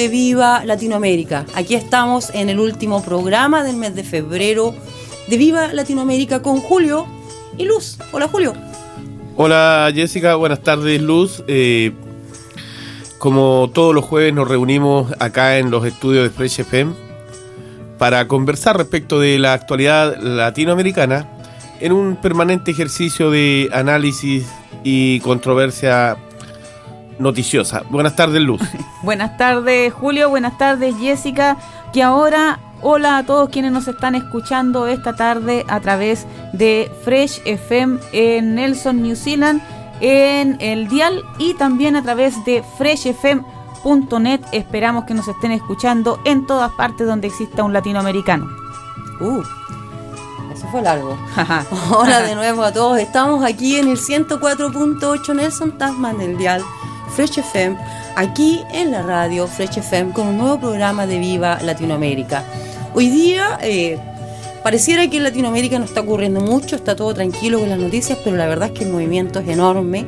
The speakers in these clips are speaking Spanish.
De Viva Latinoamérica. Aquí estamos en el último programa del mes de febrero de Viva Latinoamérica con Julio y Luz. Hola Julio. Hola Jessica, buenas tardes Luz. Eh, como todos los jueves nos reunimos acá en los estudios de Fresh FM para conversar respecto de la actualidad latinoamericana en un permanente ejercicio de análisis y controversia noticiosa. Buenas tardes, Luz. buenas tardes, Julio. Buenas tardes, Jessica. Que ahora, hola a todos quienes nos están escuchando esta tarde a través de Fresh FM en Nelson, New Zealand, en el Dial y también a través de freshfm.net. Esperamos que nos estén escuchando en todas partes donde exista un latinoamericano. Uh, eso fue largo. Hola de nuevo a todos. Estamos aquí en el 104.8 Nelson Tasman del Dial Fresh FM, aquí en la radio Fresh FM, con un nuevo programa de Viva Latinoamérica. Hoy día eh, pareciera que en Latinoamérica no está ocurriendo mucho, está todo tranquilo con las noticias, pero la verdad es que el movimiento es enorme.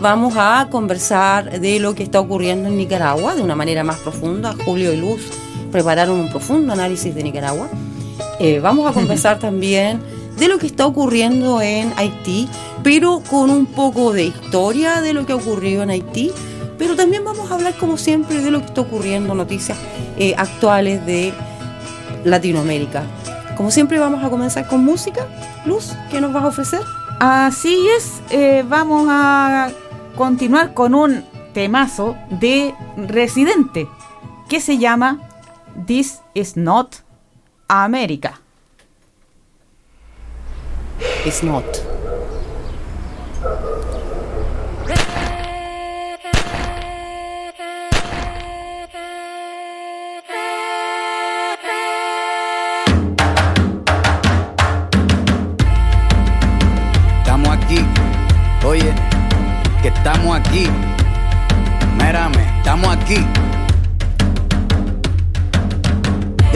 Vamos a conversar de lo que está ocurriendo en Nicaragua de una manera más profunda. Julio y Luz prepararon un profundo análisis de Nicaragua. Eh, vamos a conversar también de lo que está ocurriendo en Haití, pero con un poco de historia de lo que ha ocurrido en Haití. Pero también vamos a hablar, como siempre, de lo que está ocurriendo, noticias eh, actuales de Latinoamérica. Como siempre, vamos a comenzar con música. Luz, ¿qué nos vas a ofrecer? Así es, eh, vamos a continuar con un temazo de Residente que se llama This is Not America. It's not. Estamos aquí, oye, que estamos aquí. Mírame, estamos aquí.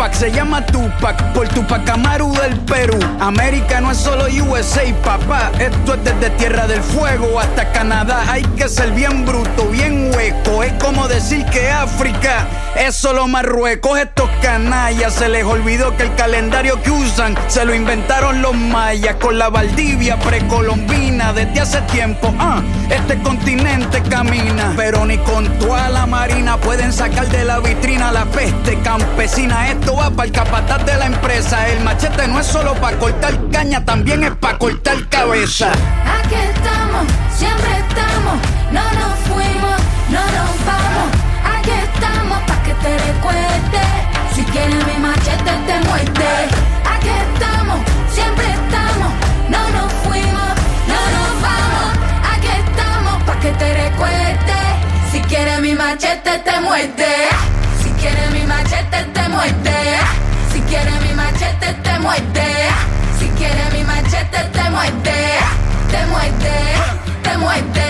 Se llama Tupac por Tupac Amaru del Perú. América no es solo USA, papá. Esto es desde Tierra del Fuego hasta Canadá. Hay que ser bien bruto, bien hueco. Es como decir que África es solo Marruecos. Estos canallas se les olvidó que el calendario que usan se lo inventaron los mayas con la Valdivia precolombina desde hace tiempo. Ah, este continente camina, pero ni con toda la marina pueden sacar de la vitrina la peste campesina. Esto va para el capataz de la empresa. El machete no es solo para cortar caña, también es para cortar cabeza. Aquí estamos, siempre estamos, no nos fuimos, no nos vamos. Aquí estamos pa' que te recuerdes. Si quieres mi machete te muerte. Aquí estamos, siempre estamos, no nos fuimos, no nos vamos. Aquí estamos pa' que te recuerdes. Si quieres mi machete te muerte. Si quieres mi machete te muerte. Quieres mi machete te muerte. Si quieres mi machete te muerte. te muerde, te muerde.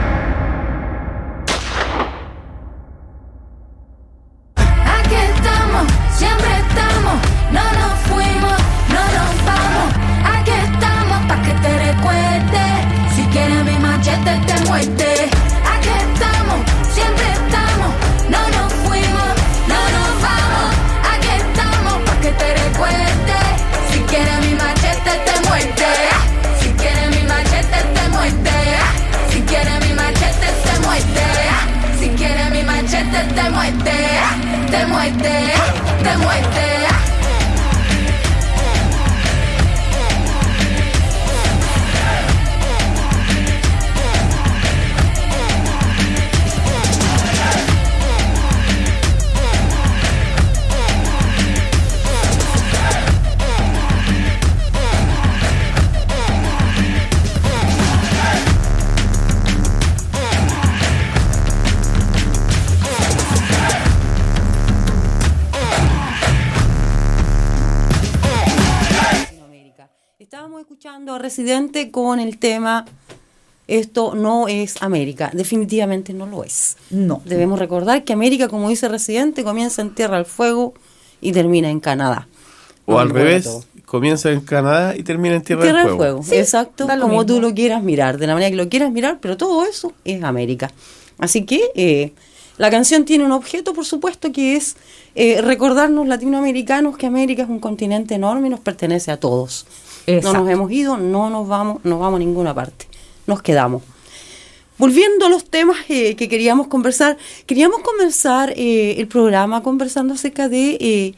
Con el tema Esto no es América. Definitivamente no lo es. No. Debemos recordar que América, como dice Residente, comienza en Tierra del Fuego y termina en Canadá. O al revés, comienza en Canadá y termina en Tierra, Tierra del del Fuego. Fuego, exacto, da lo como mismo. tú lo quieras mirar, de la manera que lo quieras mirar, pero todo eso es América. Así que eh, la canción tiene un objeto, por supuesto, que es eh, recordarnos latinoamericanos que América es un continente enorme y nos pertenece a todos. Exacto. No nos hemos ido, no nos vamos, no vamos a ninguna parte, nos quedamos. Volviendo a los temas eh, que queríamos conversar, queríamos comenzar eh, el programa conversando acerca de eh,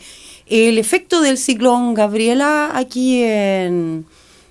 el efecto del ciclón Gabriela aquí en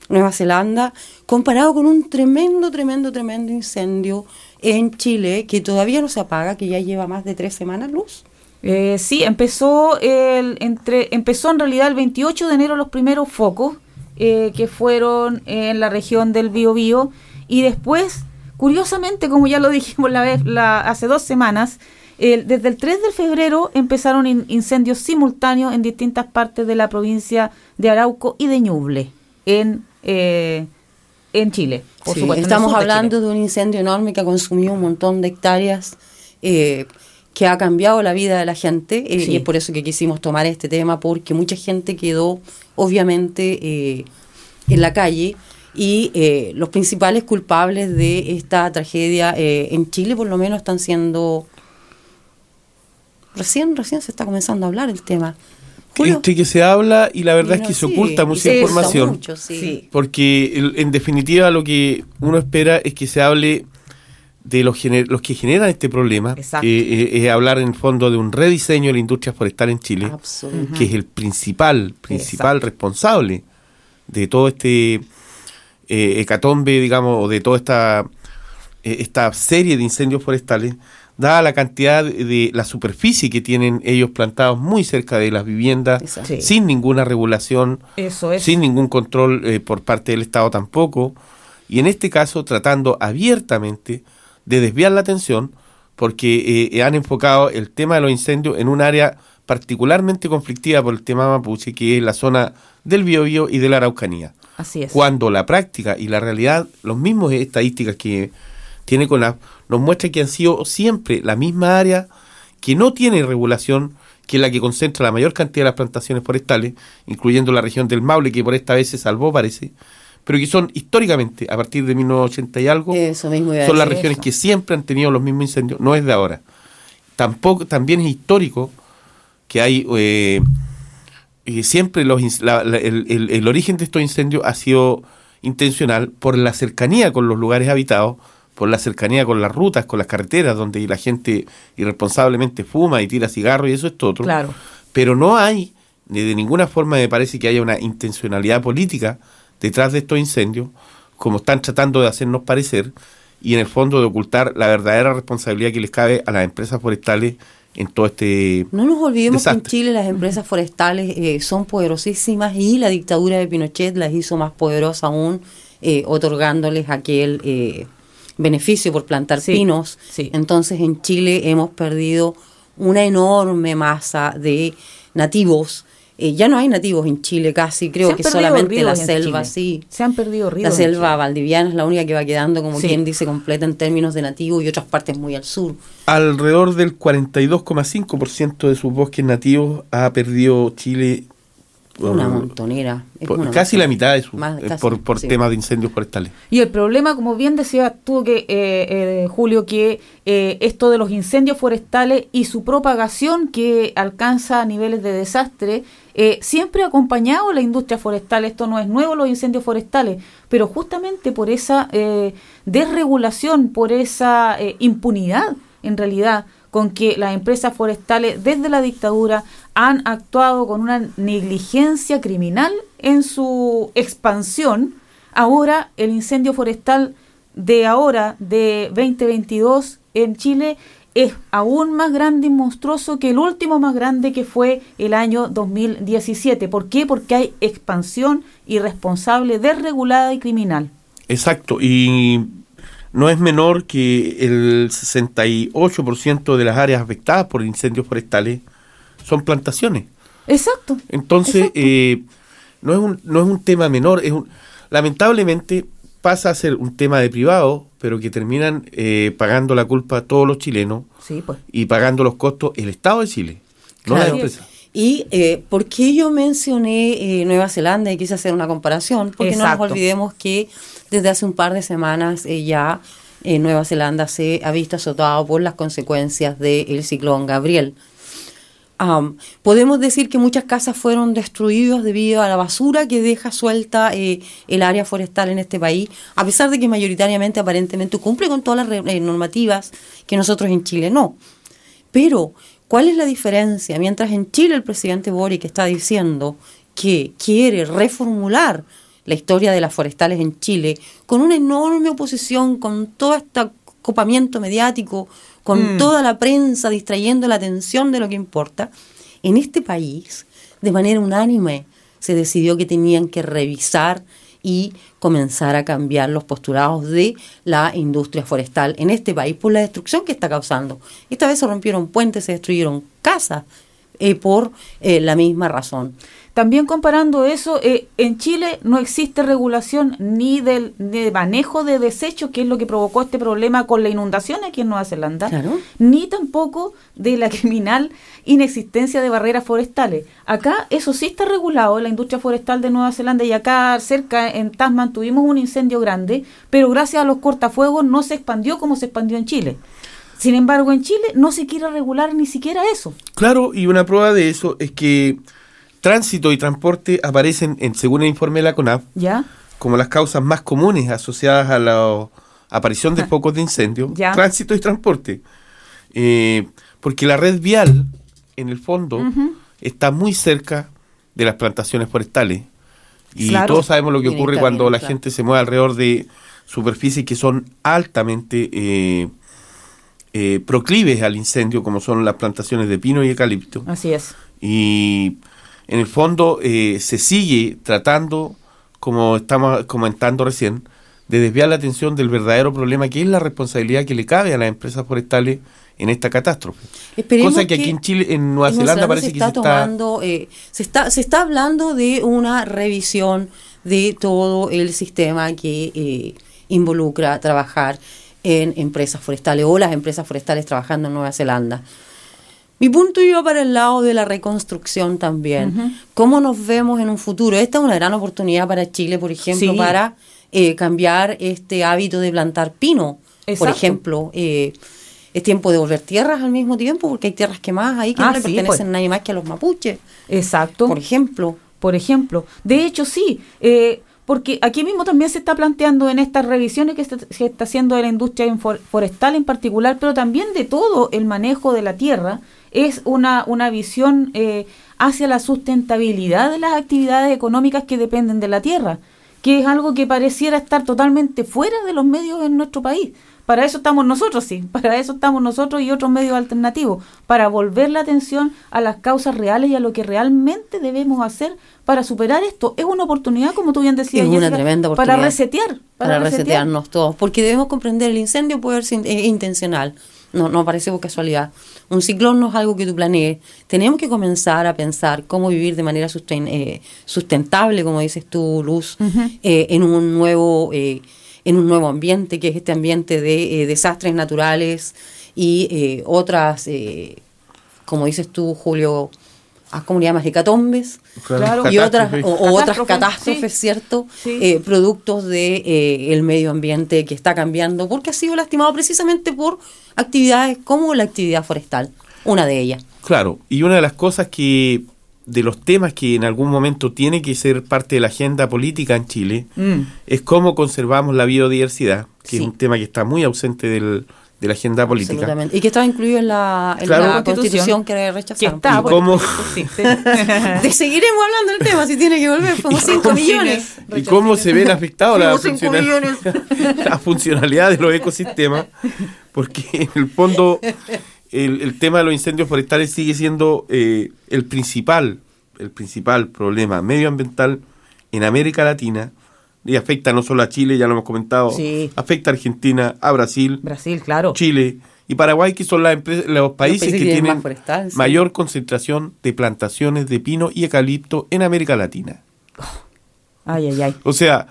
Nueva Zelanda, comparado con un tremendo, tremendo, tremendo incendio en Chile que todavía no se apaga, que ya lleva más de tres semanas luz. Sí, empezó el, entre, empezó en realidad el 28 de enero los primeros focos eh, que fueron en la región del Biobío y después, curiosamente, como ya lo dijimos la vez, la, hace dos semanas, desde el 3 de febrero empezaron in- incendios simultáneos en distintas partes de la provincia de Arauco y de Ñuble, en, eh, en Chile. por Sí, supuesto, estamos de hablando de un incendio enorme que ha consumido un montón de hectáreas, eh, que ha cambiado la vida de la gente, eh, Sí. y es por eso que quisimos tomar este tema, porque mucha gente quedó, obviamente, eh, en la calle, y eh, los principales culpables de esta tragedia eh, en Chile, por lo menos, están siendo... Recién, recién se está comenzando a hablar el tema. Julio. Este que se habla y la verdad es que se sí, oculta mucha se oculta información. mucho, sí. Porque en definitiva lo que uno espera es que se hable de los, que generan este problema. Eh, eh, es hablar en el fondo de un rediseño de la industria forestal en Chile, que es el principal, principal responsable de todo este eh, hecatombe, digamos, o de toda esta, esta serie de incendios forestales, dada la cantidad de, de la superficie que tienen ellos plantados muy cerca de las viviendas, Exacto. Sin ninguna regulación, Eso es. sin ningún control por parte del Estado tampoco, y en este caso tratando abiertamente de desviar la atención porque eh, han enfocado el tema de los incendios en un área particularmente conflictiva por el tema mapuche, que es la zona del Biobío y de la Araucanía. Así es. Cuando la práctica y la realidad, los mismos estadísticas que tiene CONAF, nos muestra que han sido siempre la misma área que no tiene regulación, que es la que concentra la mayor cantidad de las plantaciones forestales, incluyendo la región del Maule, que por esta vez se salvó, parece, pero que son históricamente, a partir de 1980 y algo, Eso mismo son las regiones eso. que siempre han tenido los mismos incendios, no es de ahora. Tampoco, también es histórico que hay eh, eh, siempre los, ins- la- la- el, el- el origen de estos incendios ha sido intencional por la cercanía con los lugares habitados, por la cercanía con las rutas, con las carreteras, donde la gente irresponsablemente fuma y tira cigarros y eso es todo. Claro. Pero no hay, ni de ninguna forma me parece que haya una intencionalidad política detrás de estos incendios, como están tratando de hacernos parecer, y en el fondo de ocultar la verdadera responsabilidad que les cabe a las empresas forestales en todo este No nos olvidemos que en. Chile las empresas forestales eh, son poderosísimas y la dictadura de Pinochet las hizo más poderosas aún, eh, otorgándoles aquel eh, beneficio por plantar Sí, pinos. sí. Entonces en Chile hemos perdido una enorme masa de nativos. Eh, ya no hay nativos en Chile casi, creo que solamente la selva, Chile. sí. Se han perdido ríos. La selva valdiviana es la única que va quedando, como Sí. quien dice, completa en términos de nativos y otras partes muy al sur. Alrededor del 42,5% de sus bosques nativos ha perdido Chile Una montonera. es por- una casi la mitad de su, Más, eh, casi, por, por sí. temas de incendios forestales. Y el problema, como bien decía tú, que, eh, eh, Julio, que eh, esto de los incendios forestales y su propagación que alcanza niveles de desastre, eh, siempre ha acompañado a la industria forestal. Esto no es nuevo, los incendios forestales, pero justamente por esa eh, desregulación, por esa eh, impunidad, en realidad, con que las empresas forestales desde la dictadura han actuado con una negligencia criminal en su expansión, ahora el incendio forestal de ahora, de 2022 en Chile, es aún más grande y monstruoso que el último más grande que fue el año 2017. ¿Por qué? Porque hay expansión irresponsable, desregulada y criminal. Exacto, y no es menor que el 68% de las áreas afectadas por incendios forestales son plantaciones. Exacto. Entonces, Exacto. eh, no, es un, no es un tema menor, es un, lamentablemente pasa a ser un tema de privado, pero que terminan eh, pagando la culpa todos los chilenos Sí, pues. y pagando los costos el Estado de Chile, no Claro. las empresas. Y eh, ¿por qué yo mencioné eh, Nueva Zelanda y quise hacer una comparación? Porque no nos olvidemos que desde hace un par de semanas eh, ya eh, Nueva Zelanda se ha visto azotado por las consecuencias del ciclón Gabriel. Am, podemos decir que muchas casas fueron destruidas debido a la basura que deja suelta eh, el área forestal en este país, a pesar de que mayoritariamente aparentemente cumple con todas las eh, normativas que nosotros en Chile no. Pero, ¿cuál es la diferencia? Mientras en Chile el presidente Boric está diciendo que quiere reformular la historia de las forestales en Chile con una enorme oposición, con todo este copamiento mediático, con Mm. toda la prensa distrayendo la atención de lo que importa, en este país, de manera unánime, se decidió que tenían que revisar y comenzar a cambiar los postulados de la industria forestal en este país por la destrucción que está causando. Esta vez se rompieron puentes, se destruyeron casas eh, por eh, la misma razón. También comparando eso, eh, en Chile no existe regulación ni del de manejo de desechos, que es lo que provocó este problema con la inundación aquí en Nueva Zelanda, Claro. ni tampoco de la criminal inexistencia de barreras forestales. Acá eso sí está regulado en la industria forestal de Nueva Zelanda y acá cerca en Tasman tuvimos un incendio grande, pero gracias a los cortafuegos no se expandió como se expandió en Chile. Sin embargo, en Chile no se quiere regular ni siquiera eso. Claro, y una prueba de eso es que tránsito y transporte aparecen, en, según el informe de la CONAF, ¿Ya? como las causas más comunes asociadas a la aparición de focos de incendio, Ya. tránsito y transporte. Eh, porque la red vial, en el fondo, está muy cerca de las plantaciones forestales. Y Claro. todos sabemos lo que ocurre cuando la claro. gente se mueve alrededor de superficies que son altamente eh, eh, proclives al incendio, como son las plantaciones de pino y eucalipto. Así es. Y en el fondo eh, se sigue tratando, como estamos comentando recién, de desviar la atención del verdadero problema que es la responsabilidad que le cabe a las empresas forestales en esta catástrofe. Esperemos Cosa que, aquí en Chile, en Nueva en Zelanda, parece se que está se está... tomando, eh, se está, se está hablando de una revisión de todo el sistema que eh, involucra trabajar en empresas forestales o las empresas forestales trabajando en Nueva Zelanda. Mi punto iba para el lado de la reconstrucción también. ¿Cómo nos vemos en un futuro? Esta es una gran oportunidad para Chile, por ejemplo, Sí. para eh, cambiar este hábito de plantar pino. Por ejemplo, eh, es tiempo de volver tierras al mismo tiempo, porque hay tierras quemadas ahí que Ah, no le sí, pertenecen pues. a nadie más que a los mapuches, Exacto. por ejemplo. por ejemplo. De hecho, sí. eh, porque aquí mismo también se está planteando en estas revisiones que se, está haciendo de la industria forestal en particular, pero también de todo el manejo de la tierra, es una, una visión eh, hacia la sustentabilidad de las actividades económicas que dependen de la tierra, que es algo que pareciera estar totalmente fuera de los medios en nuestro país. Para eso estamos nosotros, sí, para eso estamos nosotros y otros medios alternativos, para volver la atención a las causas reales y a lo que realmente debemos hacer para superar esto. Es una oportunidad, como tú bien decías, Es una Jessica, tremenda para oportunidad. resetear. para, resetearnos todos, porque debemos comprender el incendio puede ser eh, intencional, no, no aparece por casualidad. Un ciclón no es algo que tú planees. Tenemos que comenzar a pensar cómo vivir de manera susten- eh, sustentable, como dices tú, Luz, eh, en un nuevo eh, en un nuevo ambiente, que es este ambiente de eh, desastres naturales y eh, otras, eh, como dices tú, Julio, ah, ¿cómo le llamas? Hecatombes Claro. y otras o, o otras Catástrofes, sí. ¿cierto? Sí. Eh, productos de eh, el medio ambiente que está cambiando porque ha sido lastimado precisamente por actividades como la actividad forestal, una de ellas. Claro, y una de las cosas que, de los temas que en algún momento tiene que ser parte de la agenda política en Chile, Mm. es cómo conservamos la biodiversidad, que Sí. es un tema que está muy ausente del- de la agenda política. Y que estaba incluido en la, en Claro. la Constitución, constitución que Que rechazaron. está, ¿Y porque cómo-. Te seguiremos hablando del tema si tiene que volver. Fuimos 5 millones. ¿Y cómo se ven afectados la, Fuimos cinco funcional- la funcionalidad de los ecosistemas? Porque en el fondo el, el tema de los incendios forestales sigue siendo eh, el principal, el principal problema medioambiental en América Latina y afecta no solo a Chile, ya lo hemos comentado, Sí. afecta a Argentina, a Brasil, Brasil, claro. Chile y Paraguay, que son las empre- los países, países que que tienen forestal, sí. mayor concentración de plantaciones de pino y eucalipto en América Latina. Ay, ay, ay. O sea,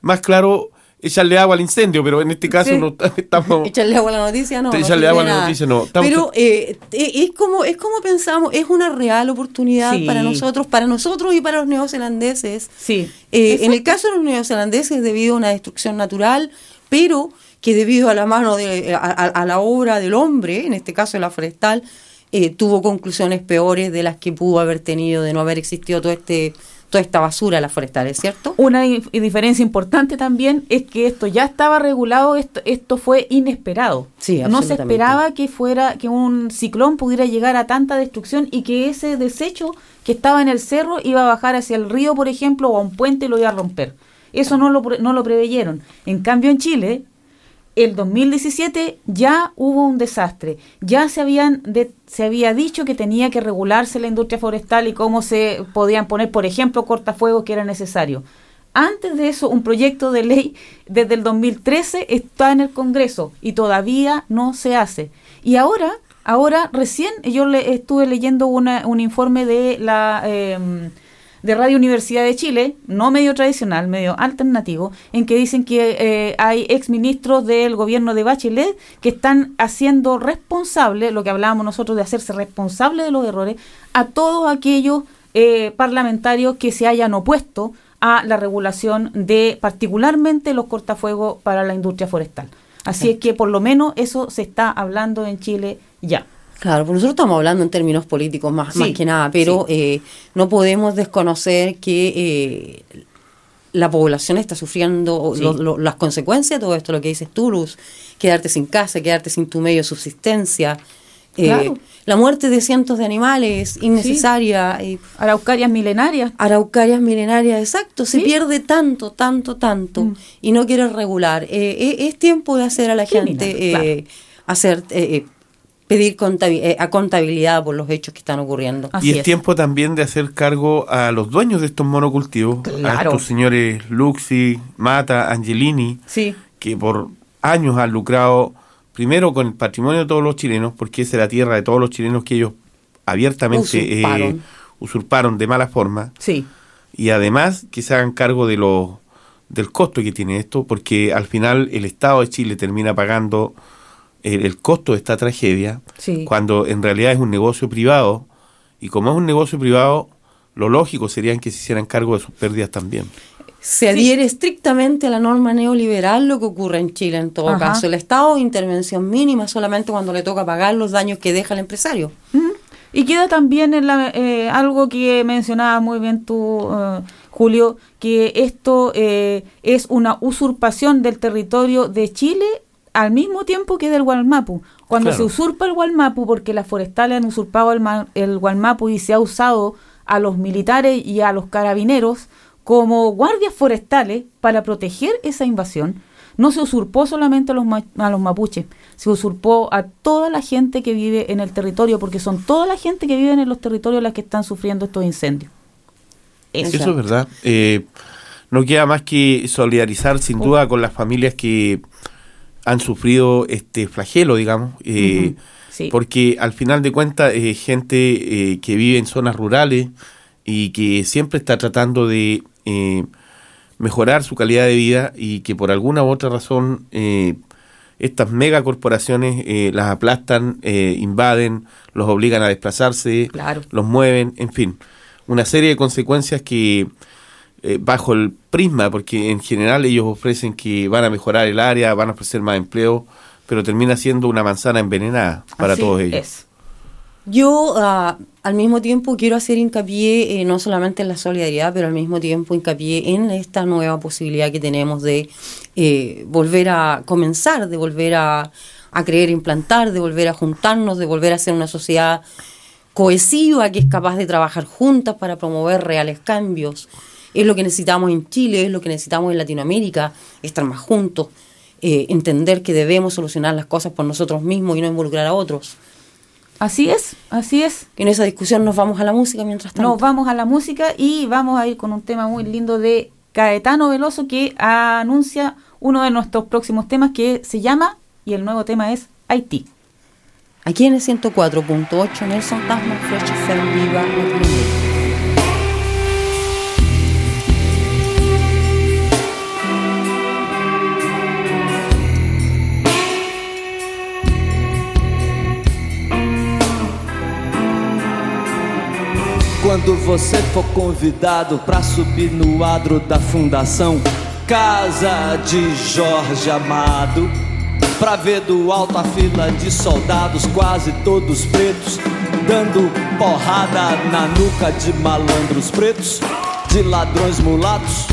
más claro, echarle agua al incendio, pero en este caso Sí. no estamos... Echarle agua a la noticia, no. Echarle agua a la noticia, no. Estamos- Pero eh, eh, es como es como pensamos, es una real oportunidad Sí. para nosotros, para nosotros y para los neozelandeses. Sí. Eh, en el caso de los neozelandeses, debido a una destrucción natural, pero que debido a la mano de a, a- a la obra del hombre, en este caso la forestal, eh, tuvo conclusiones peores de las que pudo haber tenido de no haber existido todo este toda esta basura en las forestales, ¿cierto? Una dif- diferencia importante también es que esto ya estaba regulado, esto, esto fue inesperado. Sí, no se esperaba que fuera que un ciclón pudiera llegar a tanta destrucción y que ese desecho que estaba en el cerro iba a bajar hacia el río, por ejemplo, o a un puente y lo iba a romper. Eso no lo, no lo preveyeron. En cambio, en Chile, el 2017 ya hubo un desastre. Ya se habían de- se había dicho que tenía que regularse la industria forestal y cómo se podían poner, por ejemplo, cortafuegos que era necesario. Antes de eso, un proyecto de ley desde el 2013 está en el Congreso y todavía no se hace. Y ahora, ahora recién yo le estuve leyendo un informe de la em, de Radio Universidad de Chile, no medio tradicional, medio alternativo, en que dicen que eh, hay exministros del gobierno de Bachelet que están haciendo responsable, lo que hablábamos nosotros de hacerse responsable de los errores, a todos aquellos eh, parlamentarios que se hayan opuesto a la regulación de particularmente los cortafuegos para la industria forestal. Así es que por lo menos eso se está hablando en Chile ya. Claro, porque nosotros estamos hablando en términos políticos más, Sí, más que nada, pero eh, no podemos desconocer que eh, la población está sufriendo Sí. lo- lo- las consecuencias de todo esto, lo que dices tú, Luz, quedarte sin casa, quedarte sin tu medio de subsistencia, eh, Claro. la muerte de cientos de animales innecesaria, eh, Araucarias milenarias. araucarias milenarias, exacto, se pierde tanto, tanto, tanto, Mm. y no quieres regular. Es tiempo de hacer a la Criminal, gente, claro. hacer, pedir contabi- eh, a contabilidad por los hechos que están ocurriendo. Así y es, es. tiempo también de hacer cargo a los dueños de estos monocultivos, a Claro. estos señores Luxi, Mata, Angelini, Sí. que por años han lucrado primero con el patrimonio de todos los chilenos, porque esa es la tierra de todos los chilenos que ellos abiertamente eh, Usurparon. de mala forma, Sí. y además que se hagan cargo de lo, del costo que tiene esto, porque al final el Estado de Chile termina pagando el, el costo de esta tragedia, Sí. cuando en realidad es un negocio privado, y como es un negocio privado, lo lógico sería que se hicieran cargo de sus pérdidas también. Se adhiere estrictamente a la norma neoliberal lo que ocurre en Chile en todo Ajá. caso. El Estado de intervención mínima solamente cuando le toca pagar los daños que deja el empresario. Y queda también en la, eh, algo que mencionaba muy bien tú, eh, Julio, que esto eh, es una usurpación del territorio de Chile al mismo tiempo que del Gualmapu. Cuando Claro. se usurpa el Gualmapu, porque las forestales han usurpado el, el Gualmapu y se ha usado a los militares y a los carabineros como guardias forestales para proteger esa invasión, no se usurpó solamente a los, ma- a los mapuches, se usurpó a toda la gente que vive en el territorio, porque son toda la gente que vive en los territorios las que están sufriendo estos incendios. Eso. Eso es verdad. Eh, no queda más que solidarizar sin duda con las familias que han sufrido este flagelo, digamos, eh, sí. porque al final de cuentas eh, gente eh, que vive en zonas rurales y que siempre está tratando de mejorar su calidad de vida y que por alguna u otra razón estas megacorporaciones las aplastan, invaden, los obligan a desplazarse, Claro. los mueven, en fin, una serie de consecuencias que eh, bajo el prisma, porque en general ellos ofrecen que van a mejorar el área, van a ofrecer más empleo, pero termina siendo una manzana envenenada para Así todos ellos. es. Yo ah, al mismo tiempo quiero hacer hincapié eh, no solamente en la solidaridad, pero al mismo tiempo hincapié en esta nueva posibilidad que tenemos de eh, volver a comenzar, de volver a, a creer, implantar, de volver a juntarnos, de volver a ser una sociedad cohesiva que es capaz de trabajar juntas para promover reales cambios. Es lo que necesitamos en Chile, es lo que necesitamos en Latinoamérica, estar más juntos, eh, entender que debemos solucionar las cosas por nosotros mismos y no involucrar a otros. Así es, así es. En esa discusión nos vamos a la música mientras tanto. Nos vamos a la música y vamos a ir con un tema muy lindo de Caetano Veloso que anuncia uno de nuestros próximos temas que se llama, y el nuevo tema es Haití. Aquí en el 104.8 Nelson Tasman FM Viva Quando você for convidado para subir no adro da fundação Casa de Jorge Amado, pra ver do alto a fila de soldados, quase todos pretos, dando porrada na nuca de malandros pretos, de ladrões mulatos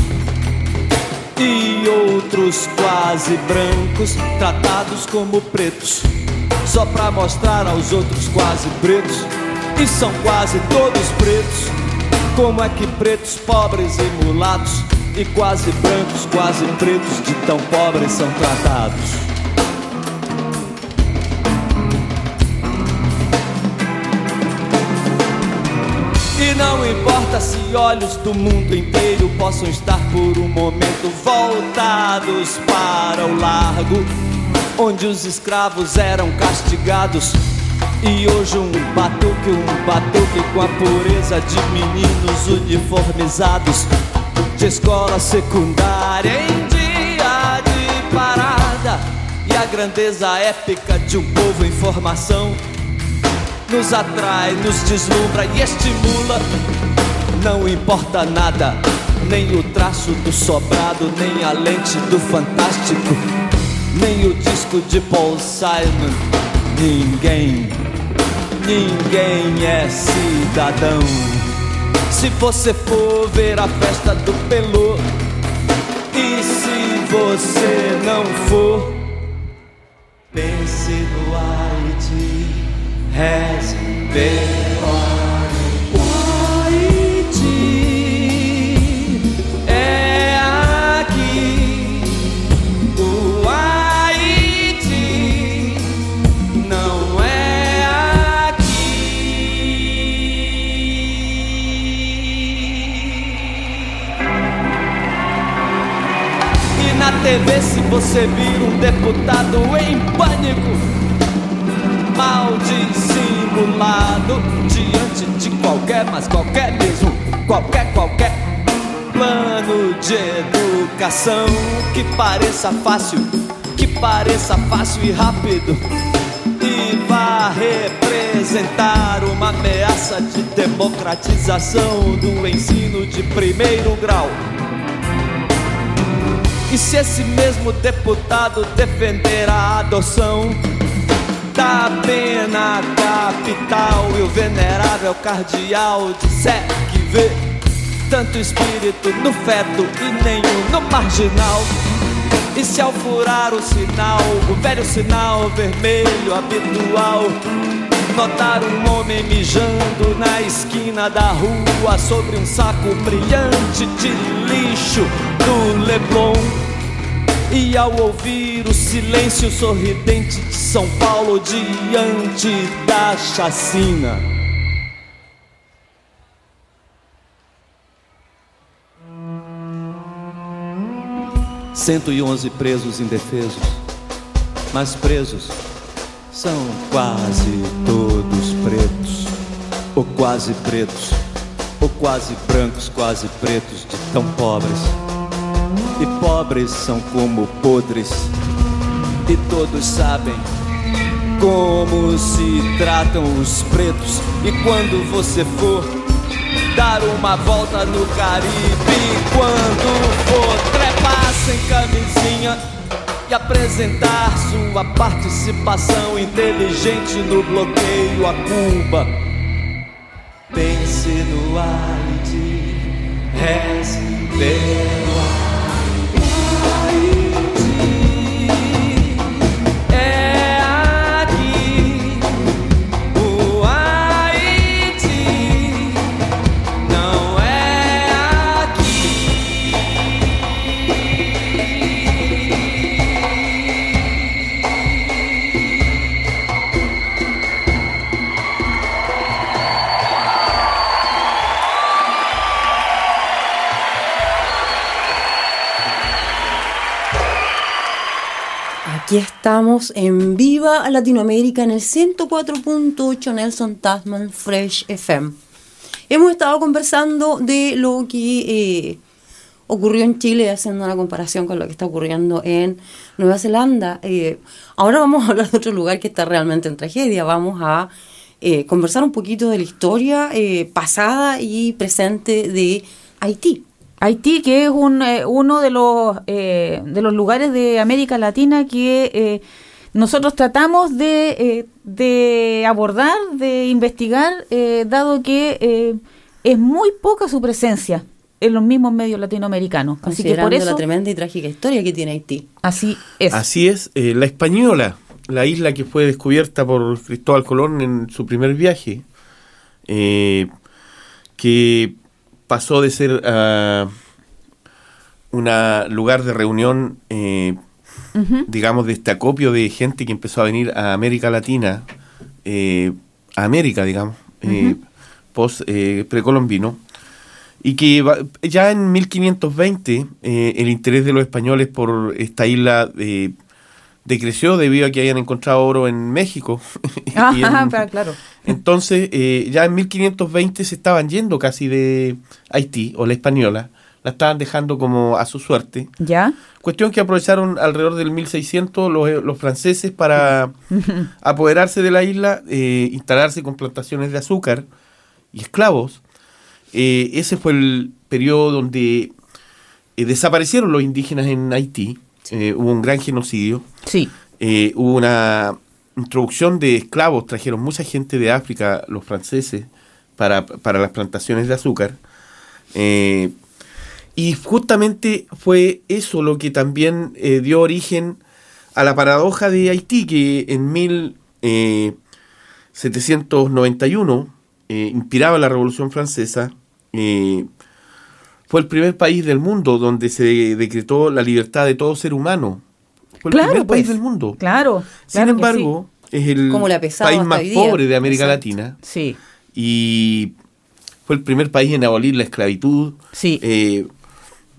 e outros quase brancos, tratados como pretos, só pra mostrar aos outros quase pretos, e são quase todos pretos. Como é que pretos, pobres e mulatos, e quase brancos, quase pretos, de tão pobres são tratados? E não importa se olhos do mundo inteiro possam estar por um momento voltados para o largo, onde os escravos eram castigados. E hoje um batuque, um batuque com a pureza de meninos uniformizados de escola secundária em dia de parada. E a grandeza épica de um povo em formação nos atrai, nos deslumbra e estimula. Não importa nada, nem o traço do sobrado, nem a lente do fantástico, nem o disco de Paul Simon. Ninguém, ninguém é cidadão. Se você for ver a festa do Pelô, e se você não for, pense no Haiti. Respeito o TV, se você vir um deputado em pânico. Mal dissimulado diante de qualquer, mas qualquer mesmo, qualquer, qualquer plano de educação. Que pareça fácil, que pareça fácil e rápido. E vá representar uma ameaça de democratização do ensino de primeiro grau. E se esse mesmo deputado defender a adoção da pena capital e o venerável cardeal disser que vê tanto espírito no feto e nenhum no marginal. E se ao furar o sinal, o velho sinal vermelho habitual, notar um homem mijando na esquina da rua sobre um saco brilhante de lixo do Leblon. E ao ouvir o silêncio sorridente de São Paulo diante da chacina. Cento e onze presos indefesos, mas presos são quase todos pretos, ou quase pretos, ou quase brancos, quase pretos, de tão pobres. E pobres são como podres, e todos sabem como se tratam os pretos. E quando você for dar uma volta no Caribe, quando for trepar sem camisinha e apresentar sua participação inteligente no bloqueio a Cuba. Pense no Haiti, reze Estamos en Viva Latinoamérica en el 104.8 Nelson Tasman Fresh FM. Hemos estado conversando de lo que eh, ocurrió en Chile, haciendo una comparación con lo que está ocurriendo en Nueva Zelanda. Eh, ahora vamos a hablar de otro lugar que está realmente en tragedia. Vamos a eh, conversar un poquito de la historia pasada y presente de Haití. Haití, que es un, eh, uno de los, eh, de los lugares de América Latina que eh, nosotros tratamos de, eh, de abordar, de investigar, eh, dado que eh, es muy poca su presencia en los mismos medios latinoamericanos. Así que por eso, la tremenda y trágica historia que tiene Haití. así es. Así es, eh, la Española, la isla que fue descubierta por Cristóbal Colón en su primer viaje, eh, que pasó de ser ah, un lugar de reunión, eh, digamos, de este acopio de gente que empezó a venir a América Latina, eh, a América, digamos, eh, post eh, precolombino, y que va- ya en 1520 eh, el interés de los españoles por esta isla decreció debido a que habían encontrado oro en México. Y en- Ajá, pero claro. Entonces, eh, ya en 1520 se estaban yendo casi de Haití, o la española, la estaban dejando como a su suerte. ¿Ya? Cuestión que aprovecharon alrededor del 1600 los, eh, los franceses para apoderarse de la isla, eh, instalarse con plantaciones de azúcar y esclavos. Eh, ese fue el periodo donde desaparecieron los indígenas en Haití. Hubo un gran genocidio. Sí. Hubo una introducción de esclavos, trajeron mucha gente de África, los franceses, para, para las plantaciones de azúcar. Eh, y justamente fue eso lo que también eh, dio origen a la paradoja de Haití, que en 1791 eh, inspiraba la Revolución Francesa. eh, fue el primer país del mundo donde se decretó la libertad de todo ser humano. Fue el Claro, primer país pues. del mundo. Claro. Sin claro que embargo, es el Como pesado país más pobre de América Exacto. Latina sí. y fue el primer país en abolir la esclavitud. Sí. Eh,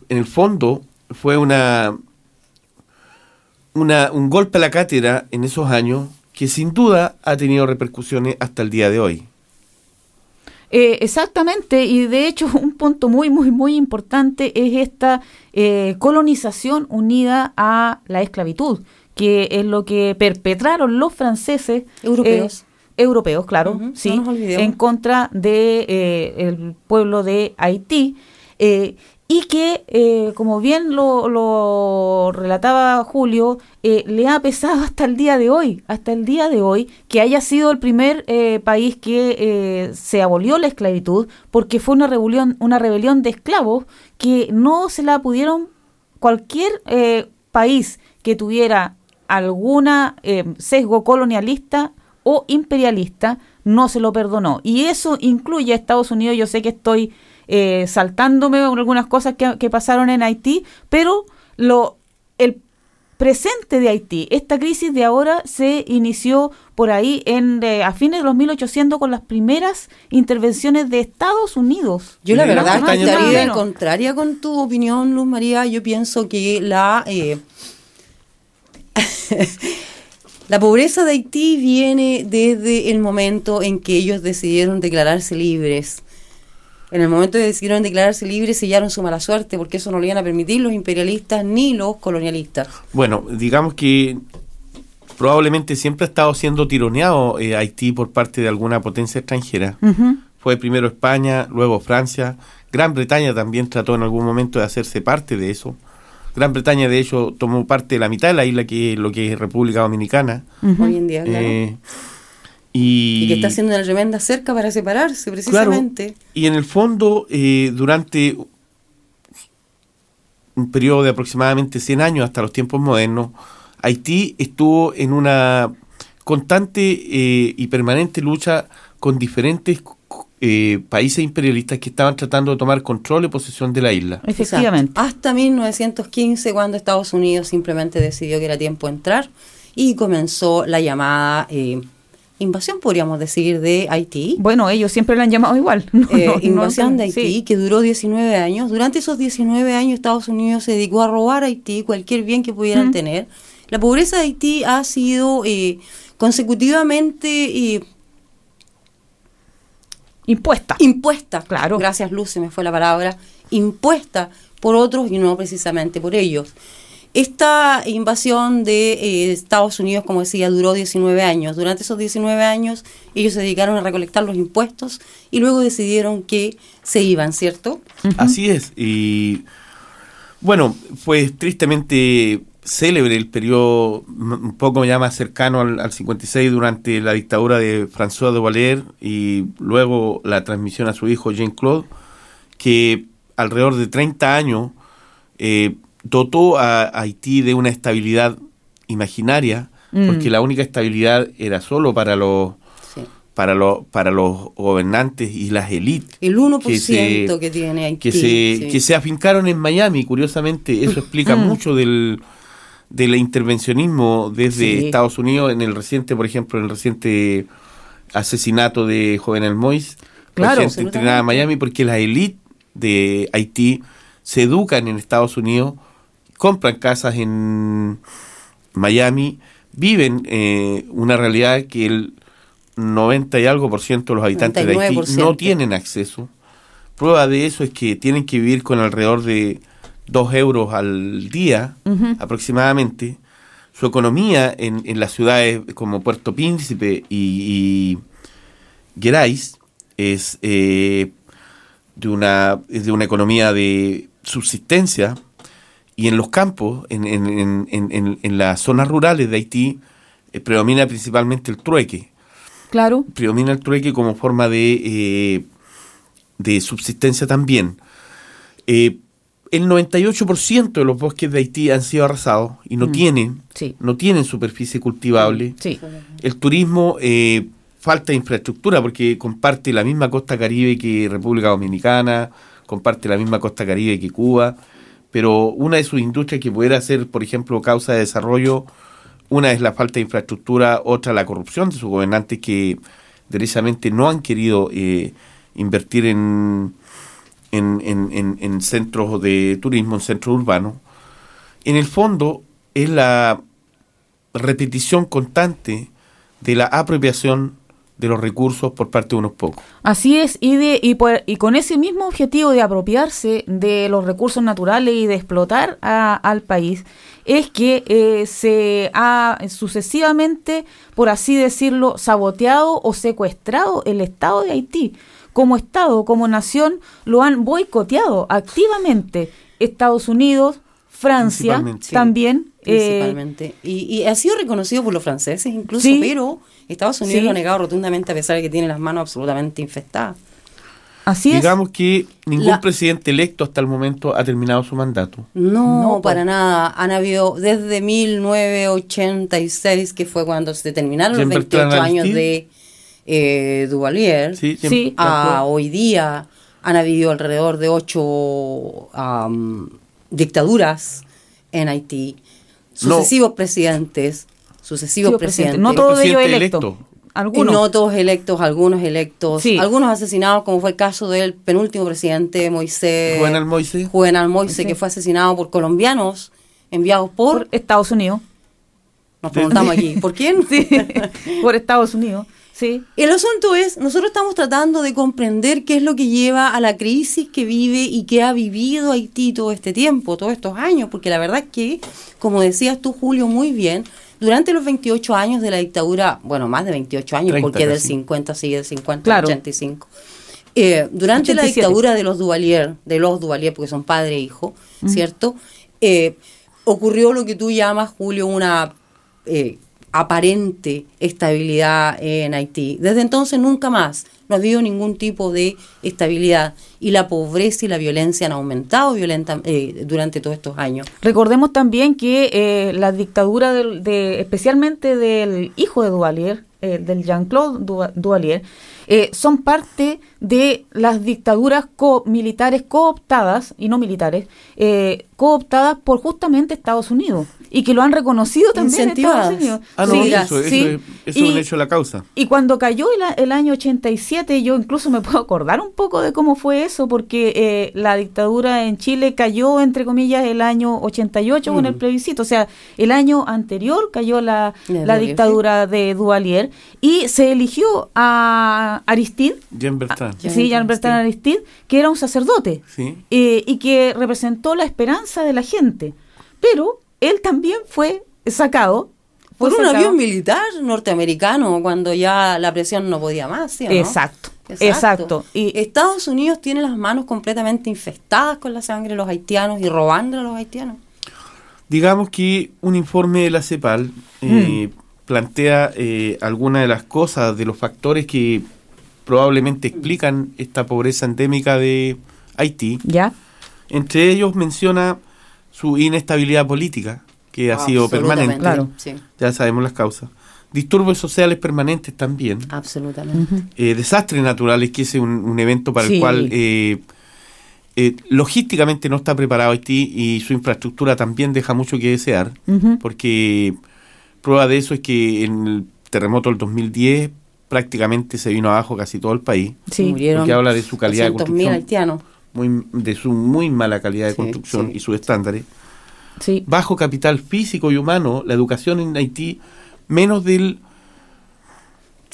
en el fondo fue una, una un golpe a la cátedra en esos años que sin duda ha tenido repercusiones hasta el día de hoy. Eh, exactamente, y de hecho un punto muy, muy, muy importante es esta eh, colonización unida a la esclavitud, que es lo que perpetraron los franceses. Europeos. eh, europeos, claro, sí, en contra de eh, el pueblo de Haití. eh, y que, eh, como bien lo, lo relataba Julio, eh, le ha pesado hasta el día de hoy, hasta el día de hoy, que haya sido el primer eh, país que eh, se abolió la esclavitud, porque fue una rebelión, una rebelión de esclavos que no se la pudieron cualquier país que tuviera alguna sesgo colonialista o imperialista no se lo perdonó. Y eso incluye a Estados Unidos. Yo sé que estoy eh, saltándome algunas cosas que, que pasaron en Haití, pero lo el presente de Haití, esta crisis de ahora se inició por ahí en eh, a fines de los 1800 con las primeras intervenciones de Estados Unidos. Yo la verdad más estaría temprano. contraria con tu opinión, Luz María. Yo pienso que la eh, la pobreza de Haití viene desde el momento en que ellos decidieron declararse libres. En el momento que decidieron declararse libres, sellaron su mala suerte, porque eso no lo iban a permitir los imperialistas ni los colonialistas. Bueno, digamos que probablemente siempre ha estado siendo tironeado eh, Haití por parte de alguna potencia extranjera. Fue primero España, luego Francia. Gran Bretaña también trató en algún momento de hacerse parte de eso. Gran Bretaña, de hecho, tomó parte de la mitad de la isla, que es lo que es República Dominicana. Hoy en día, claro. Eh, y, y que está haciendo una tremenda cerca para separarse, precisamente. y en el fondo, eh, durante un periodo de aproximadamente 100 años hasta los tiempos modernos, Haití estuvo en una constante eh, y permanente lucha con diferentes eh, países imperialistas que estaban tratando de tomar control y posesión de la isla. Efectivamente. Exacto. Hasta 1915, cuando Estados Unidos simplemente decidió que era tiempo de entrar y comenzó la llamada eh, invasión, podríamos decir, de Haití. Bueno, ellos siempre la han llamado igual. No, Eh, no, no, invasión de Haití, sí. que duró 19 años. Durante esos 19 años Estados Unidos se dedicó a robar a Haití cualquier bien que pudieran tener. La pobreza de Haití ha sido eh, consecutivamente eh, Impuesta. impuesta. Claro. Gracias, Luz, se me fue la palabra. Impuesta por otros y no precisamente por ellos. Esta invasión de eh, Estados Unidos, como decía, duró 19 años. Durante esos 19 años ellos se dedicaron a recolectar los impuestos y luego decidieron que se iban, ¿cierto? Así es. Y bueno, fue tristemente célebre el periodo, un poco ya más cercano al, al 56, durante la dictadura de François de Valer y luego la transmisión a su hijo Jean-Claude, que alrededor de 30 años eh, dotó a Haití de una estabilidad imaginaria, Mm. porque la única estabilidad era solo para los Sí. para los para los gobernantes y las élites El 1% que, que tiene Haití. que se, sí. que se afincaron en Miami. Curiosamente, eso explica Mm. mucho del, del intervencionismo desde Sí. Estados Unidos en el reciente, por ejemplo, en el reciente asesinato de Jovenel Moïse. Claro, entrenada en Miami porque las élites de Haití se educan en Estados Unidos, compran casas en Miami, viven eh, una realidad que el 90 y algo por ciento de los habitantes de Haití 99%. no tienen acceso. Prueba de eso es que tienen que vivir con alrededor de 2 euros al día aproximadamente. Su economía en, en las ciudades como Puerto Príncipe y, y Gerais es eh, de una es de una economía de subsistencia y en los campos, en, en, en, en- en- en las zonas rurales de Haití, eh, predomina principalmente el trueque. Claro. Predomina el trueque como forma de, eh, de subsistencia también. Eh, el 98% de los bosques de Haití han sido arrasados y no Mm. tienen Sí. no tienen superficie cultivable. Sí. El turismo, eh, falta de infraestructura porque comparte la misma costa caribe que República Dominicana, comparte la misma costa caribe que Cuba, pero una de sus industrias que pudiera ser, por ejemplo, causa de desarrollo, una es la falta de infraestructura, otra la corrupción de sus gobernantes que derechamente no han querido eh, invertir en, en, en- en- en centros de turismo, en centros urbanos. En el fondo es la repetición constante de la apropiación de los recursos por parte de unos pocos. Así es, y, de, y, y con ese mismo objetivo de apropiarse de los recursos naturales y de explotar a- al país, es que eh, se ha sucesivamente, por así decirlo, saboteado o secuestrado el Estado de Haití como Estado, como nación, lo han boicoteado activamente. Estados Unidos, Francia Principalmente. También. eh, Principalmente. y, y ha sido reconocido por los franceses incluso, Sí. pero Estados Unidos Sí. lo ha negado rotundamente a pesar de que tiene las manos absolutamente infestadas. así es. Digamos que ningún La- presidente electo hasta el momento ha terminado su mandato. No, No, para nada. Han habido desde 1986, que fue cuando se terminaron los Jean-Bertrand 28 años de eh, Duvalier, Sí, Sí. siempre- a hoy día han habido alrededor de ocho am, dictaduras en Haití, No. sucesivos presidentes, sucesivos Sí, presidentes. No todos ellos electos. electo. Algunos. no todos electos, algunos electos, Sí. algunos asesinados, como fue el caso del penúltimo presidente Moisés Juvenal Moisés. Juvenal Moise, Sí. que fue asesinado por colombianos enviados por, por Estados Unidos. nos preguntamos aquí, ¿por quién? Sí, por Estados Unidos. Sí. El asunto es, nosotros estamos tratando de comprender qué es lo que lleva a la crisis que vive y que ha vivido Haití todo este tiempo, todos estos años, porque la verdad es que, como decías tú, Julio, muy bien, durante los 28 años de la dictadura, bueno, más de 28 años, 30 porque del casi. 50 sigue del 50 Claro. al 85. Eh, durante la 87. dictadura de los Duvalier, de los Duvalier, porque son padre e hijo, ¿cierto? Eh, ocurrió lo que tú llamas, Julio, una eh, aparente estabilidad en Haití. Desde entonces nunca más no ha habido ningún tipo de estabilidad y la pobreza y la violencia han aumentado violenta, eh, durante todos estos años. Recordemos también que eh, la dictadura del- de, especialmente del hijo de Duvalier, eh, del Jean-Claude Du- Duvalier, eh, son parte de las dictaduras co- militares cooptadas, y no militares, eh, cooptadas por justamente Estados Unidos, y que lo han reconocido también. Estados Unidos. Ah, no, Sí, eso, eso sí. es, eso es un Y- hecho de la causa. Y cuando cayó el, a- el año 87, yo incluso me puedo acordar un poco de cómo fue eso, porque eh, la dictadura en Chile cayó, entre comillas, el año 88 con el plebiscito. O sea, el año anterior cayó la, la Duvalier, dictadura de Duvalier y se eligió a Aristide, Jean Bertrand. Ya. sí, Jean-Bertrand Aristide, que era un sacerdote Sí. eh, y que representó la esperanza de la gente. Pero él también fue sacado. Por un avión militar norteamericano, cuando ya la presión no podía más. ¿sí no? Exacto, exacto. Y Estados Unidos tiene las manos completamente infestadas con la sangre de los haitianos y robando a los haitianos. Digamos que un informe de la CEPAL eh, plantea eh, algunas de las cosas, de los factores que probablemente explican esta pobreza endémica de Haití. ya. Entre ellos menciona su inestabilidad política, que ha sido permanente. Claro. Sí, Ya sabemos las causas. Disturbios sociales permanentes también. absolutamente. Eh, desastres naturales, que es un, un evento para Sí. el cual eh, eh, logísticamente no está preparado Haití y su infraestructura también deja mucho que desear, porque prueba de eso es que en el terremoto del 2010 prácticamente se vino abajo casi todo el país, Sí. Murieron porque habla de su calidad de 200.000 construcción. haitianos. muy, de su muy mala calidad de Sí, construcción sí. y sus estándares. Sí. Bajo capital físico y humano, la educación en Haití menos del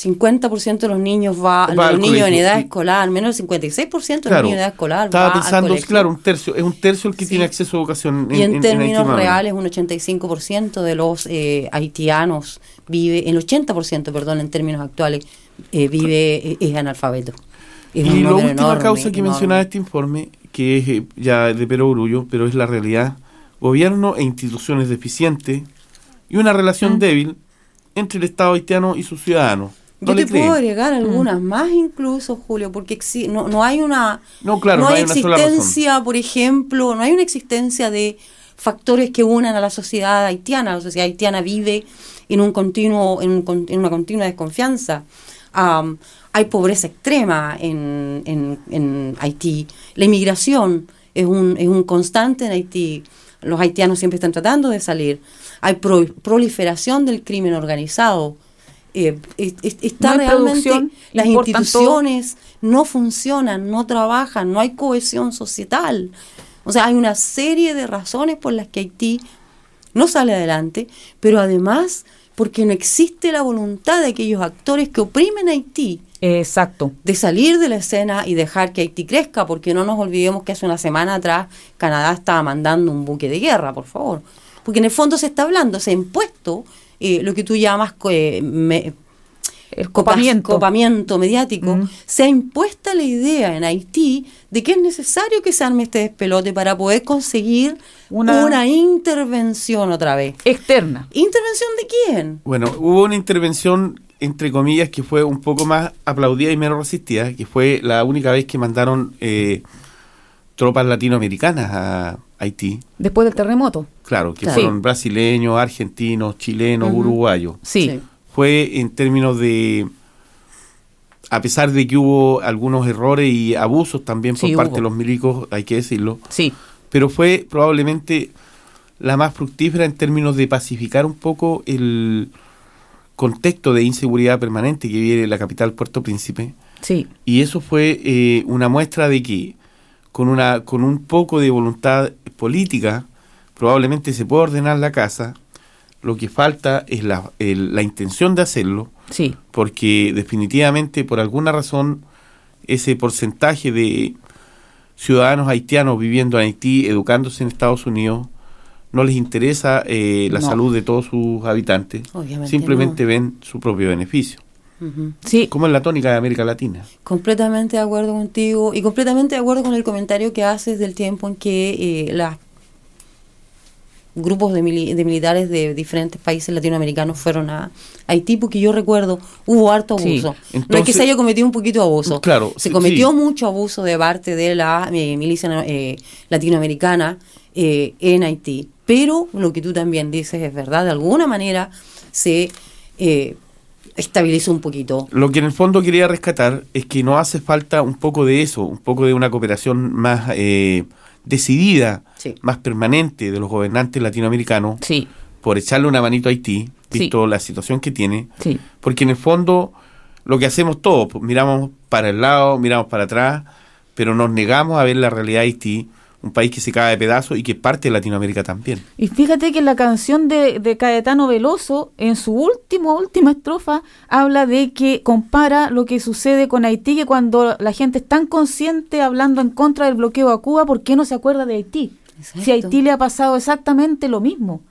50% de los niños va, Va los niños en edad escolar, menos del 56% de los niños en edad escolar estaba va pensando, claro, un tercio, es un tercio el que Sí. tiene acceso a educación y en, términos reales, un 85% de los eh, haitianos vive, el 80%, perdón, en términos actuales, eh, vive, es analfabeto. Es Y la última enorme, causa que enorme. mencionaba este informe, que es eh, ya de perogrullo, pero es la realidad, gobierno e instituciones deficientes y una relación Mm. débil entre el Estado haitiano y sus ciudadanos. No Yo te puedo agregar algunas más incluso, Julio, porque no, no hay una No, claro, no no hay hay una sola razón. existencia, por ejemplo, no hay una existencia de factores que unan a la sociedad haitiana. La sociedad haitiana vive en un continuo, en, un con- en una continua desconfianza. Am, hay pobreza extrema en, en- en Haití. La inmigración es un, es un constante en Haití. Los haitianos siempre están tratando de salir. Hay pro- proliferación del crimen organizado. Eh, es- es- está No realmente las instituciones no funcionan, no trabajan, no hay cohesión societal. O sea, hay una serie de razones por las que Haití no sale adelante, pero además porque no existe la voluntad de aquellos actores que oprimen a Haití Exacto. de salir de la escena y dejar que Haití crezca, porque no nos olvidemos que hace una semana atrás Canadá estaba mandando un buque de guerra, por favor. Porque en el fondo se está hablando, se ha impuesto eh, lo que tú llamas eh, me- El copamiento. copamiento mediático, Mm. se ha impuesta la idea en Haití de que es necesario que se arme este despelote para poder conseguir Una- una, intervención otra vez. Externa. ¿Intervención de quién? Bueno, hubo una intervención, entre comillas, que fue un poco más aplaudida y menos resistida, que fue la única vez que mandaron eh, tropas latinoamericanas a Haití. Después del terremoto. Claro, que Claro. fueron brasileños, argentinos, chilenos, uruguayos. Sí. Sí. Fue en términos de, a pesar de que hubo algunos errores y abusos también por Sí, parte hubo. de los milicos, hay que decirlo, Sí. pero fue probablemente la más fructífera en términos de pacificar un poco el contexto de inseguridad permanente que vive la capital Puerto Príncipe. Sí. Y eso fue eh, una muestra de que con, una, con un poco de voluntad política probablemente se puede ordenar la casa. Lo que falta es la, el- la intención de hacerlo, Sí. porque definitivamente por alguna razón ese porcentaje de ciudadanos haitianos viviendo en Haití, educándose en Estados Unidos, no les interesa eh, la No. salud de todos sus habitantes, Obviamente simplemente ven su propio beneficio, Ujú. Sí. como es la tónica de América Latina. Completamente de acuerdo contigo y completamente de acuerdo con el comentario que haces del tiempo en que eh, los grupos de, mili- de militares de diferentes países latinoamericanos fueron a Haití, porque yo recuerdo, hubo harto Sí. abuso. no es que se haya cometido un poquito de abuso. Claro, Se sí, cometió sí. mucho abuso de parte de la eh, milicia eh, latinoamericana eh, en Haití. Pero lo que tú también dices es verdad, de alguna manera se eh, estabilizó un poquito. Lo que en el fondo quería rescatar es que no hace falta un poco de eso, un poco de una cooperación más eh, decidida, Sí. más permanente de los gobernantes latinoamericanos Sí. por echarle una manito a Haití, Sí. visto la situación que tiene, porque en el fondo lo que hacemos todos, pues, miramos para el lado, miramos para atrás, pero nos negamos a ver la realidad de Haití, un país que se cae de pedazos y que es parte de Latinoamérica también. Y fíjate que la canción de, de Caetano Veloso, en su último, última estrofa, habla de que compara lo que sucede con Haití, que cuando la gente es tan consciente hablando en contra del bloqueo a Cuba, ¿por qué no se acuerda de Haití? Si a. Haití le ha pasado exactamente lo mismo.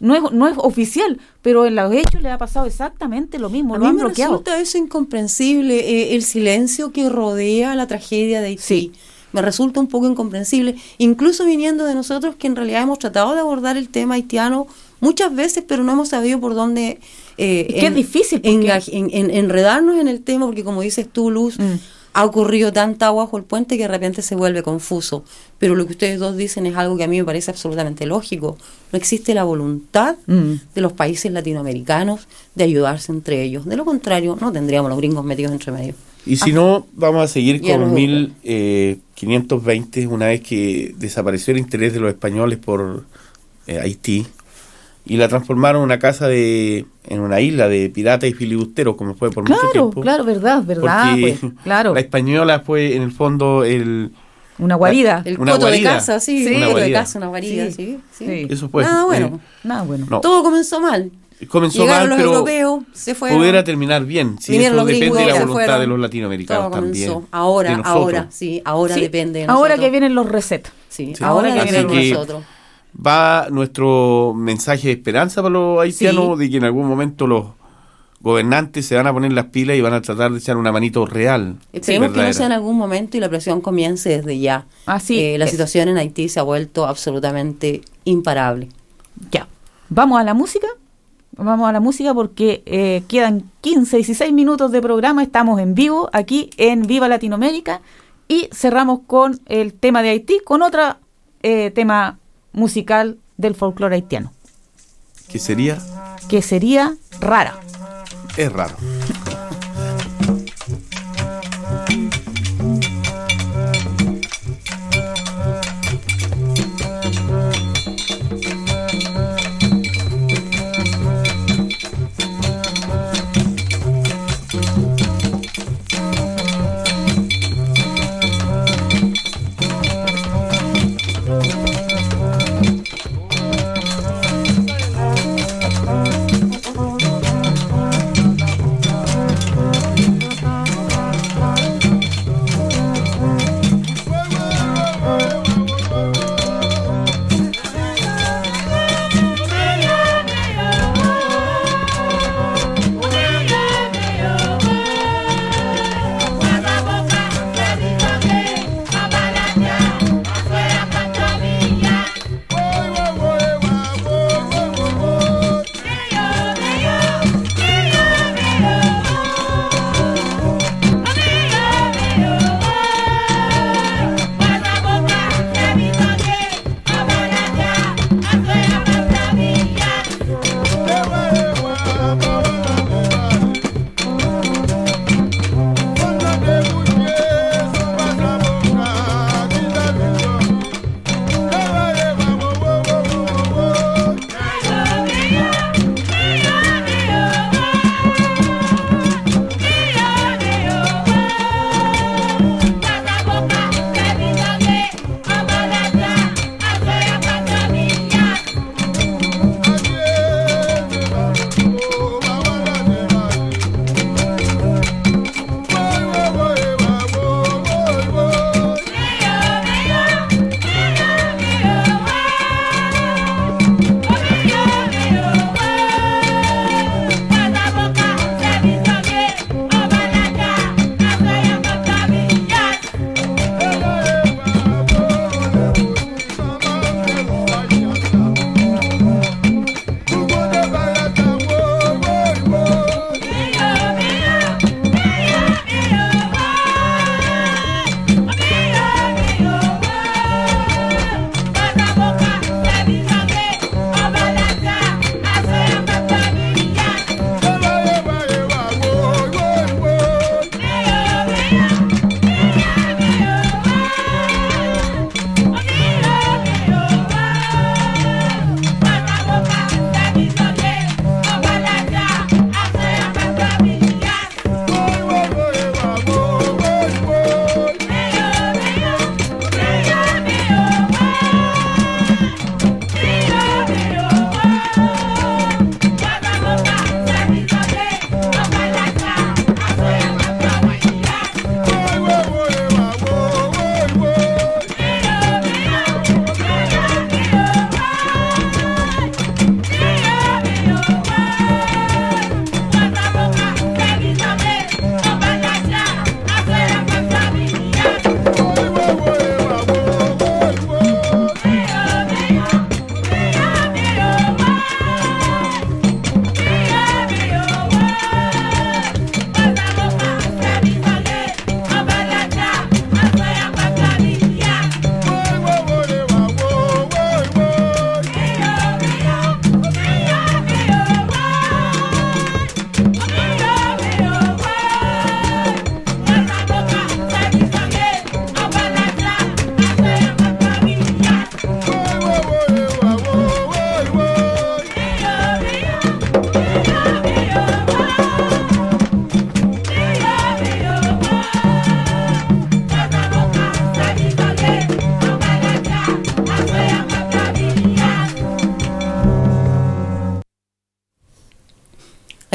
No es, no es oficial, pero en los hechos le ha pasado exactamente lo mismo, A lo mí han me bloqueado. resulta eso incomprensible, eh, el silencio que rodea la tragedia de Haití. Sí. Me resulta un poco incomprensible, incluso viniendo de nosotros que en realidad hemos tratado de abordar el tema haitiano muchas veces, pero no hemos sabido por dónde eh, Es difícil, en- en- enredarnos en el tema, porque como dices tú, Luz, Mm. ha ocurrido tanta agua bajo el puente que de repente se vuelve confuso. Pero lo que ustedes dos dicen es algo que a mí me parece absolutamente lógico. No existe la voluntad Mm. de los países latinoamericanos de ayudarse entre ellos. De lo contrario, no tendríamos los gringos metidos entre medio. Y si no, vamos a seguir Ya con los 1520, una vez que desapareció el interés de los españoles por eh, Haití y la transformaron en una casa de, en una isla de piratas y filibusteros, como fue por mucho Claro, tiempo. claro, verdad, verdad, Porque pues, claro. la española fue en el fondo el... Una guarida. El Una coto de guarida. casa, sí, Sí. un Una coto de guarida. casa, una guarida, Sí. sí. sí. Sí. Eso fue. Nada bueno. eh, Nada bueno. no. Todo comenzó mal. Comenzó Llegaron mal, los pero europeos, se fueron. pudiera terminar bien. Si eso los depende de la voluntad fueron. de los latinoamericanos también. Ahora, ahora, sí, ahora Sí, depende de ahora nosotros. que vienen los resets. Sí, Sí. ahora que vienen que- nosotros. va nuestro mensaje de esperanza para los haitianos Sí. de que en algún momento los gobernantes se van a poner las pilas y van a tratar de echar una manito real. Esperemos que no sea en algún momento y la presión comience desde ya. Así Eh, la es. situación en Haití se ha vuelto absolutamente imparable. Ya. ¿Vamos a la música? Vamos a la música porque eh, quedan 15, 16 minutos de programa. Estamos en vivo aquí en Viva Latinoamérica y cerramos con el tema de Haití, con otro eh, tema musical del folclore haitiano, Que sería, que sería Rara. es raro.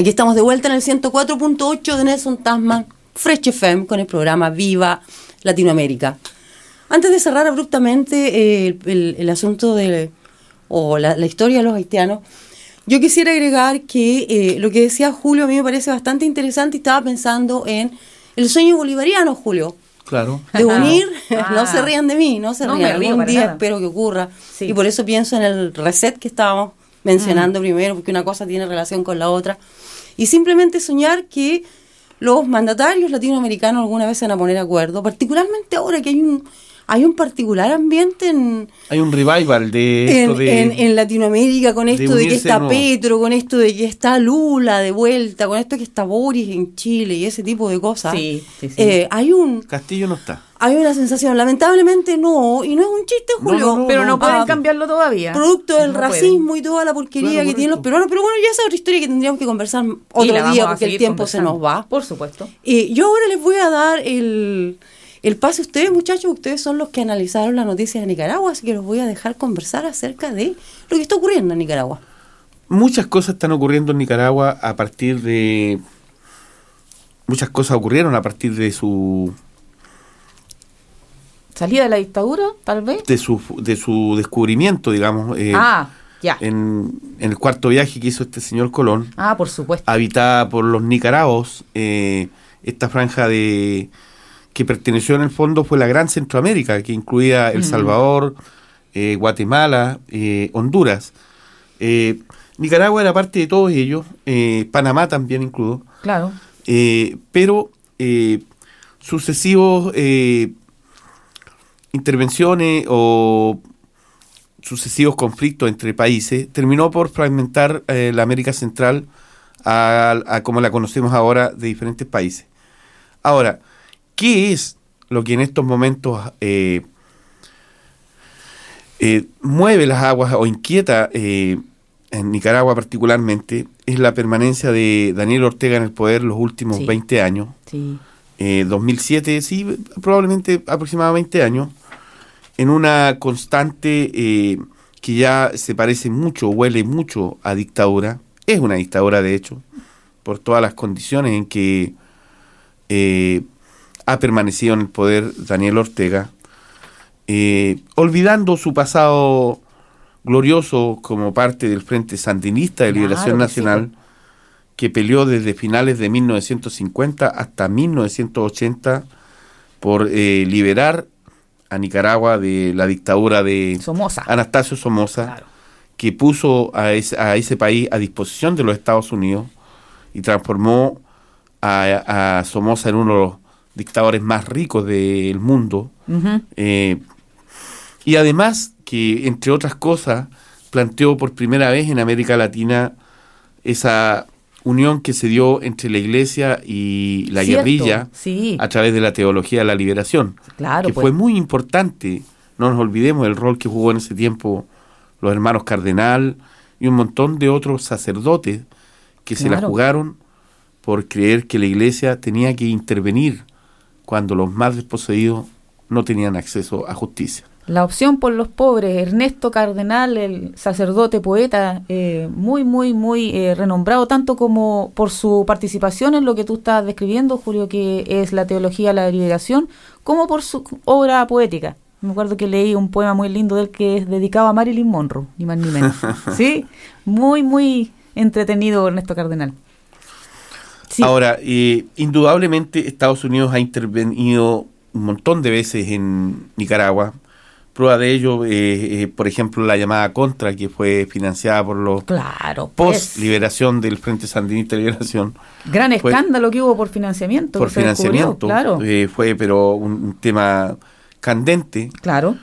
Aquí estamos de vuelta en el 104.8 de Nelson Tasman, Fresh FM, con el programa Viva Latinoamérica. Antes de cerrar abruptamente eh, el, el asunto de, o la, la historia de los haitianos, yo quisiera agregar que eh, lo que decía Julio a mí me parece bastante interesante y estaba pensando en el sueño bolivariano, Julio. Claro. De unir, Ah. no se rían de mí, no se No rían. Algún día nada. espero que ocurra. Sí. Y por eso pienso en el reset que estábamos mencionando Mm. primero, porque una cosa tiene relación con la otra. Y simplemente soñar que los mandatarios latinoamericanos alguna vez se van a poner acuerdo, particularmente ahora que hay un, hay un particular ambiente en, Hay un revival de esto en, de... en- en Latinoamérica con de esto de, que unirse está de nuevo. Petro, con esto de que está Lula de vuelta, con esto que está Boris en Chile y ese tipo de cosas. Sí, sí, sí. Eh, hay un Castillo no está. hay una sensación, lamentablemente no, y no es un chiste, Julio. no, no, Pero no, no, pueden ah, cambiarlo todavía. Producto del No racismo y toda la porquería Claro, que tienen los peruanos. Pero bueno, ya esa es otra historia que tendríamos que conversar otro día porque el tiempo se nos va. Por supuesto. Eh, yo ahora les voy a dar el, el pase a ustedes, muchachos. Ustedes son los que analizaron las noticias de Nicaragua, así que los voy a dejar conversar acerca de lo que está ocurriendo en Nicaragua. Muchas cosas están ocurriendo en Nicaragua a partir de... Muchas cosas ocurrieron a partir de su ¿Salida de la dictadura, tal vez? de su, de su descubrimiento, digamos, eh, ah, ya. en, en el cuarto viaje que hizo este señor Colón, Ah, por supuesto. habitada por los nicaragos, eh, esta franja de que perteneció en el fondo fue la Gran Centroamérica, que incluía El. Salvador, eh, Guatemala, eh, Honduras. Eh, Nicaragua era parte de todos ellos, Panamá también incluido, Claro. pero sucesivos intervenciones o sucesivos conflictos entre países terminó por fragmentar la América Central a, a como la conocemos ahora de diferentes países. Ahora, ¿qué es lo que en estos momentos eh, eh, mueve las aguas o inquieta eh, en Nicaragua particularmente? Es la permanencia de Daniel Ortega en el poder los últimos Sí. 20 años. Sí. Eh, 2007, sí, probablemente aproximadamente 20 años, en una constante que ya se parece mucho, huele mucho a dictadura. Es una dictadura, de hecho, por todas las condiciones en que eh, ha permanecido en el poder Daniel Ortega, eh, olvidando su pasado glorioso como parte del Frente Sandinista de Claro Liberación sí, Nacional, que peleó desde finales de 1950 hasta 1980 por eh, liberar a Nicaragua de la dictadura de Somoza. Anastasio Somoza, Claro. que puso a ese, a ese país a disposición de los Estados Unidos y transformó a, a Somoza en uno de los dictadores más ricos del mundo. Eh, y además que, entre otras cosas, planteó por primera vez en América Latina esa unión que se dio entre la iglesia y la Cierto, guerrilla Sí. a través de la teología de la liberación, Claro, que pues. fue muy importante. No nos olvidemos del rol que jugó en ese tiempo los hermanos Cardenal y un montón de otros sacerdotes que se la jugaron por creer que la iglesia tenía que intervenir cuando los más desposeídos no tenían acceso a justicia. La opción por los pobres, Ernesto Cardenal, el sacerdote poeta, eh, muy, muy, muy eh, renombrado, tanto como por su participación en lo que tú estás describiendo, Julio, que es la teología de la liberación, como por su obra poética. Me acuerdo que leí un poema muy lindo de él que es dedicado a Marilyn Monroe, ni más ni menos. sí, muy, muy entretenido Ernesto Cardenal. Sí, Ahora, eh, indudablemente Estados Unidos ha intervenido un montón de veces en Nicaragua. Prueba de ello, eh, eh, por ejemplo, la llamada Contra, que fue financiada por los claro. pues, post-liberación del Frente Sandinista de Liberación, gran fue- escándalo que hubo por financiamiento. por financiamiento. Claro, eh, fue, pero, un, un tema candente. claro.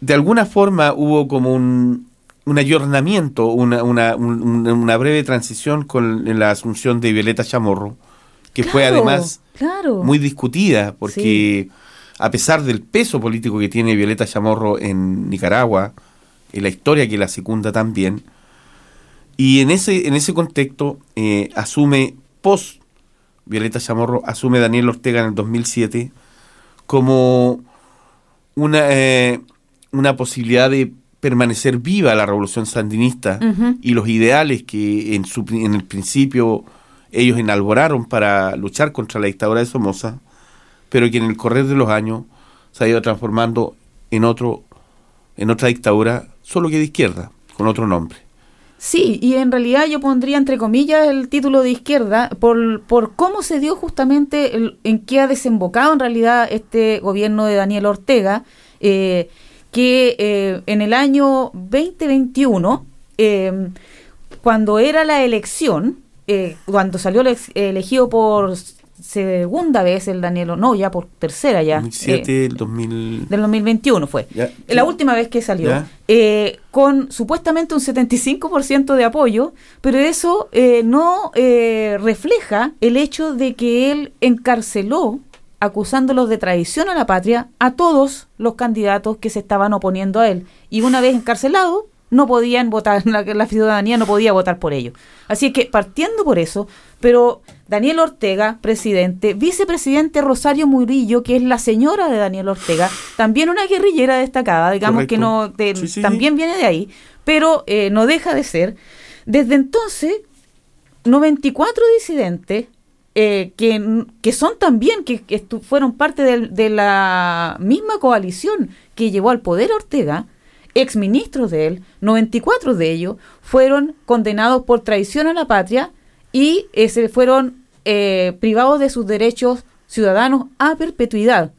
De alguna forma hubo como un, un ayornamiento, una, una, un- un- una breve transición con la asunción de Violeta Chamorro, que fue además claro. muy discutida porque a pesar del peso político que tiene Violeta Chamorro en Nicaragua, en la historia que la secunda también, y en ese, en ese contexto eh, asume, post Violeta Chamorro, asume Daniel Ortega en el 2007 como una, eh, una posibilidad de permanecer viva la revolución sandinista y los ideales que en, su, en el principio ellos enalboraron para luchar contra la dictadura de Somoza, pero que en el correr de los años se ha ido transformando en otro en otra dictadura, solo que de izquierda, con otro nombre. Sí, y en realidad yo pondría entre comillas el título de izquierda por, por cómo se dio justamente el- en qué ha desembocado en realidad este gobierno de Daniel Ortega, eh, que eh, en el año 2021, eh, cuando era la elección, eh, cuando salió ele- elegido por segunda vez el Daniel, no, ya por tercera ya. 2007, eh, el 2000... del 2021 fue. Ya. La última vez que salió. Ya. Eh, con supuestamente un 75% de apoyo, pero eso eh, no eh, refleja el hecho de que él encarceló, acusándolos de traición a la patria, a todos los candidatos que se estaban oponiendo a él. Y una vez encarcelado, no podían votar, la, la ciudadanía no podía votar por ellos. Así es que partiendo por eso, pero Daniel Ortega, presidente, vicepresidente Rosario Murillo, que es la señora de Daniel Ortega, también una guerrillera destacada, digamos que no de- Sí, sí, también viene de ahí, pero eh, no deja de ser. Desde entonces, 94 disidentes eh, que, son también, que, fueron parte del- de, la misma coalición que llevó al poder a Ortega, exministros de él, 94 de ellos, fueron condenados por traición a la patria y se fueron eh, privados de sus derechos ciudadanos a perpetuidad.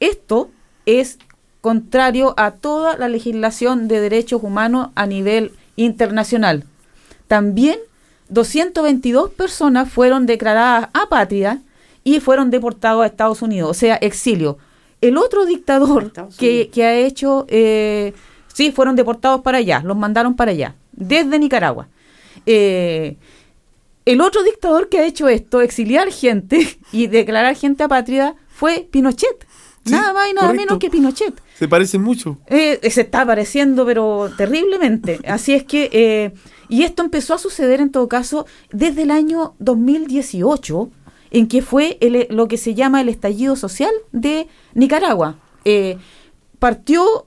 Esto es contrario a toda la legislación de derechos humanos a nivel internacional. También 222 personas fueron declaradas apátridas y fueron deportados a Estados Unidos, o sea, exilio. El otro dictador que, que ha hecho, eh, sí, fueron deportados para allá, los mandaron para allá, desde Nicaragua. Eh, el otro dictador que ha hecho esto, exiliar gente y declarar gente apátrida, fue Pinochet. Sí, nada más y nada correcto. menos que Pinochet. Se parecen mucho. Eh, se está apareciendo, pero terriblemente. Así es que, eh, y esto empezó a suceder en todo caso desde el año 2018, en que fue el- lo que se llama el estallido social de Nicaragua. Eh, partió,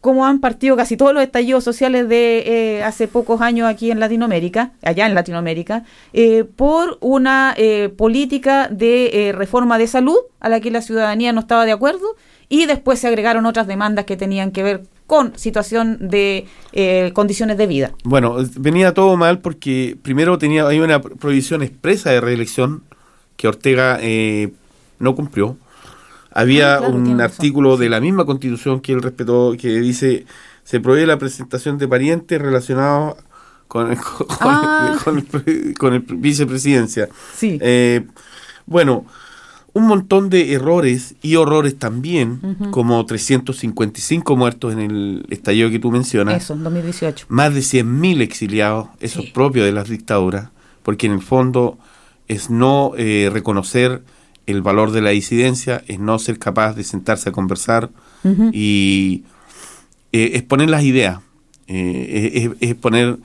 como han partido casi todos los estallidos sociales de eh, hace pocos años aquí en Latinoamérica, allá en Latinoamérica, eh, por una eh, política de eh, reforma de salud a la que la ciudadanía no estaba de acuerdo y después se agregaron otras demandas que tenían que ver con situación de eh, condiciones de vida. Bueno, venía todo mal porque primero tenía hay una prohibición expresa de reelección que Ortega eh, no cumplió. Había Ah, claro, un razón. artículo de la misma constitución que él respetó que dice se prohíbe la presentación de parientes relacionados con, con, Ah. con el, con el vicepresidencia. Sí. Eh, bueno, un montón de errores y horrores también, como 355 muertos en el estallido que tú mencionas Eso, en 2018. más de 100.000 exiliados, eso Sí. es propio de las dictaduras, porque en el fondo es no eh, reconocer el valor de la disidencia, es no ser capaz de sentarse a conversar y eh, exponer las ideas, eh, es, es- es poner,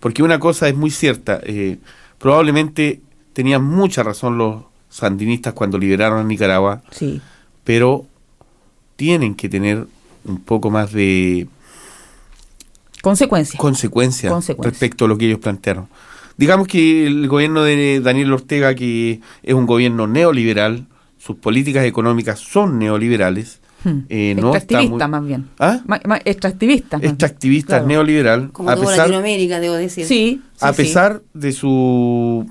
porque una cosa es muy cierta, eh, probablemente tenían mucha razón los sandinistas cuando liberaron a Nicaragua, Sí. pero tienen que tener un poco más de Consecuencias. consecuencias Consecuencias. respecto a lo que ellos plantearon. Digamos que el gobierno de Daniel Ortega, que es un gobierno neoliberal, sus políticas económicas son neoliberales, Hmm. eh, no está extractivista muy- más bien. ¿Ah? Ma- ma- extractivista. extractivista, Claro. neoliberal, Como a toda pesar, Latinoamérica, debo decir. Sí. a sí, sí. pesar de su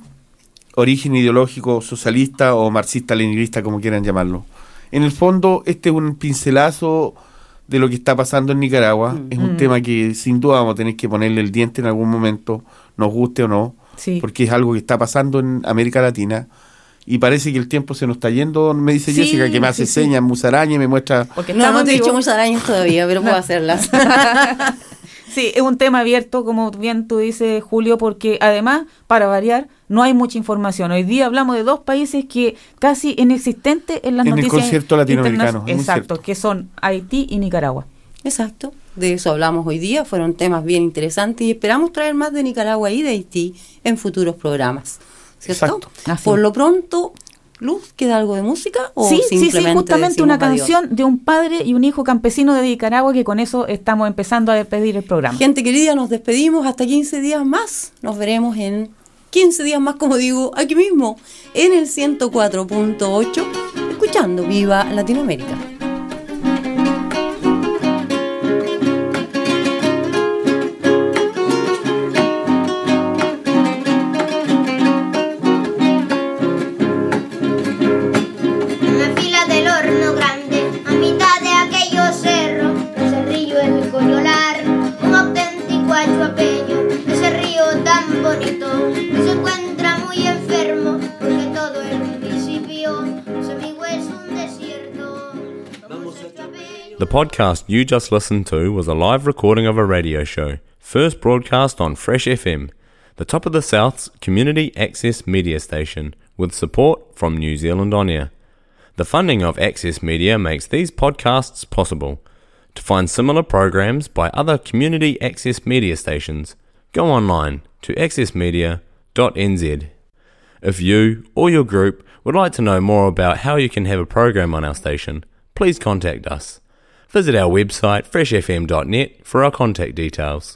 origen ideológico socialista o marxista-leninista, como quieran llamarlo. En el fondo, este es un pincelazo de lo que está pasando en Nicaragua. Es un Mm. tema que sin duda vamos a tener que ponerle el diente en algún momento, nos guste o no, Sí. porque es algo que está pasando en América Latina. Y parece que el tiempo se nos está yendo, me dice Sí, Jessica, que me hace sí, sí. señas, musaraña, y me muestra... Porque No, no te he digo, hecho muchas arañas todavía, pero puedo hacerlas. Sí, es un tema abierto, como bien tú dices, Julio, porque además, para variar, no hay mucha información. Hoy día hablamos de dos países que casi inexistentes en las En el noticias concierto latinoamericano, Exacto, que son Haití y Nicaragua. Exacto, de eso hablamos hoy día, fueron temas bien interesantes y esperamos traer más de Nicaragua y de Haití en futuros programas. ¿Cierto? Exacto. Así. Por lo pronto, Luz, ¿queda algo de música? O sí, sí, sí, justamente una adiós? canción de un padre y un hijo campesino de Nicaragua que con eso estamos empezando a despedir el programa. Gente querida, nos despedimos hasta 15 días más. Nos veremos en 15 días más, como digo, aquí mismo, en el 104.8, escuchando Viva Latinoamérica. The podcast you just listened to was a live recording of a radio show, first broadcast on Fresh FM, the top of the South's community access media station, with support from New Zealand On Air. The funding of Access Media makes these podcasts possible. To find similar programs by other community access media stations, go online to accessmedia.nz. If you or your group would like to know more about how you can have a program on our station, please contact us. Visit our website freshfm.net for our contact details.